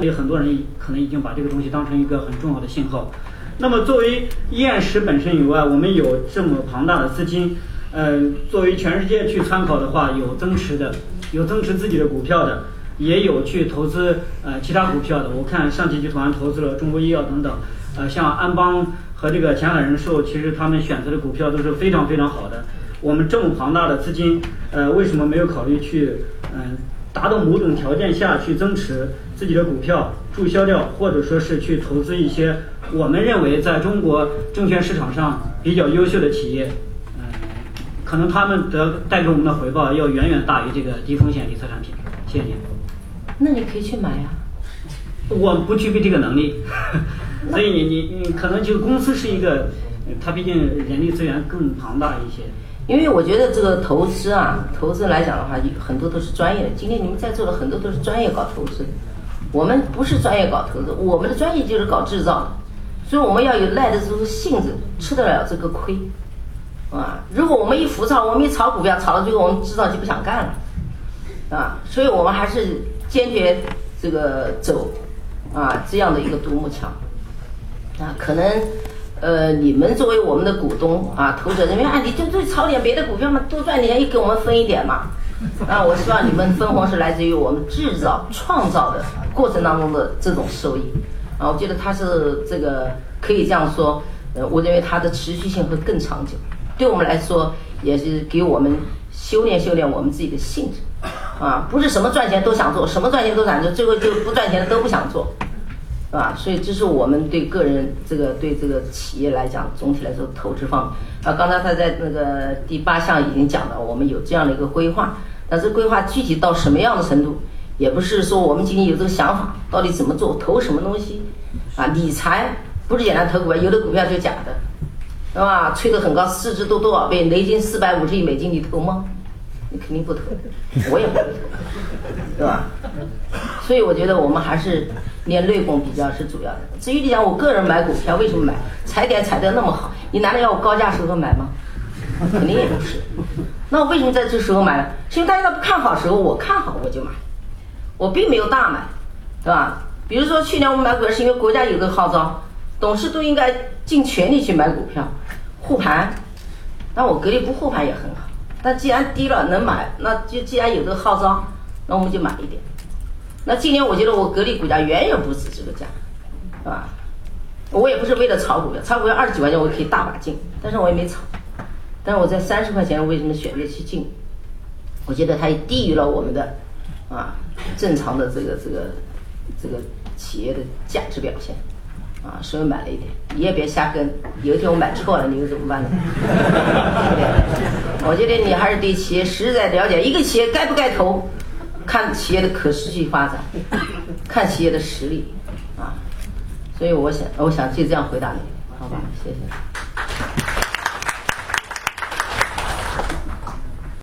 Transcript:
里很多人可能已经把这个东西当成一个很重要的信号。那么作为验石本身以外，我们有这么庞大的资金，呃，作为全世界去参考的话，有增持的，有增持自己的股票的，也有去投资呃其他股票的。我看上汽集团投资了中国医药等等，呃，像安邦和这个前海人寿，其实他们选择的股票都是非常非常好的。我们这么庞大的资金，呃，为什么没有考虑去嗯？达到某种条件下去增持自己的股票，注销掉，或者说是去投资一些我们认为在中国证券市场上比较优秀的企业，嗯，可能他们得带给我们的回报要远远大于这个低风险理财产品。谢谢您。那你可以去买呀。我不具备这个能力，所以你你你可能就公司是一个，它毕竟人力资源更庞大一些。因为我觉得这个投资啊，投资来讲的话，很多都是专业的。今天你们在座的很多都是专业搞投资，我们不是专业搞投资，我们的专业就是搞制造，所以我们要有耐得住性子，吃得了这个亏，啊！如果我们一浮躁，我们一炒股票，炒到最后我们制造就不想干了，啊！所以我们还是坚决这个走啊这样的一个独木桥，啊，可能。呃，你们作为我们的股东啊，投资者认为啊，你就就炒点别的股票嘛，多赚点，也给我们分一点嘛。啊，我希望你们分红是来自于我们制造创造的过程当中的这种收益。啊，我觉得它是这个可以这样说。呃，我认为它的持续性会更长久。对我们来说，也是给我们修炼修炼我们自己的性质。啊，不是什么赚钱都想做，什么赚钱都想做，最后就不赚钱都不想做。是吧？所以这是我们对个人这个对这个企业来讲，总体来说投资方啊。刚才他在那个第八项已经讲了，我们有这样的一个规划，但是规划具体到什么样的程度，也不是说我们今天有这个想法，到底怎么做，投什么东西啊？理财不是简单投股票，有的股票就假的，是吧？吹得很高，市值都多少倍？雷军四百五十亿美金，你投吗？你肯定不投，我也不投，是吧？所以我觉得我们还是练内功比较是主要的。至于你讲我个人买股票为什么买，踩点踩得那么好，你难道要我高价时候买吗？肯定也不是。那我为什么在这时候买呢？是因为大家都不看好时候，我看好我就买，我并没有大买，对吧？比如说去年我们买股票是因为国家有个号召，董事都应该尽全力去买股票，护盘。那我格力不护盘也很好。那既然低了能买，那就既然有个号召，那我们就买一点。那今年我觉得我格力股价远远不止这个价，是吧？我也不是为了炒股票，炒股票二十几块钱我可以大把进，但是我也没炒。但是我在三十块钱为什么选择去进？我觉得它也低于了我们的啊正常的这个这个这个企业的价值表现。啊，所以买了一点，你也别瞎跟。有一天我买错了，你又怎么办呢？对不对我觉得你还是对企业实在了解。一个企业该不该投，看企业的可持续发展，看企业的实力，啊。所以我想，我想就这样回答你，好吧？谢谢。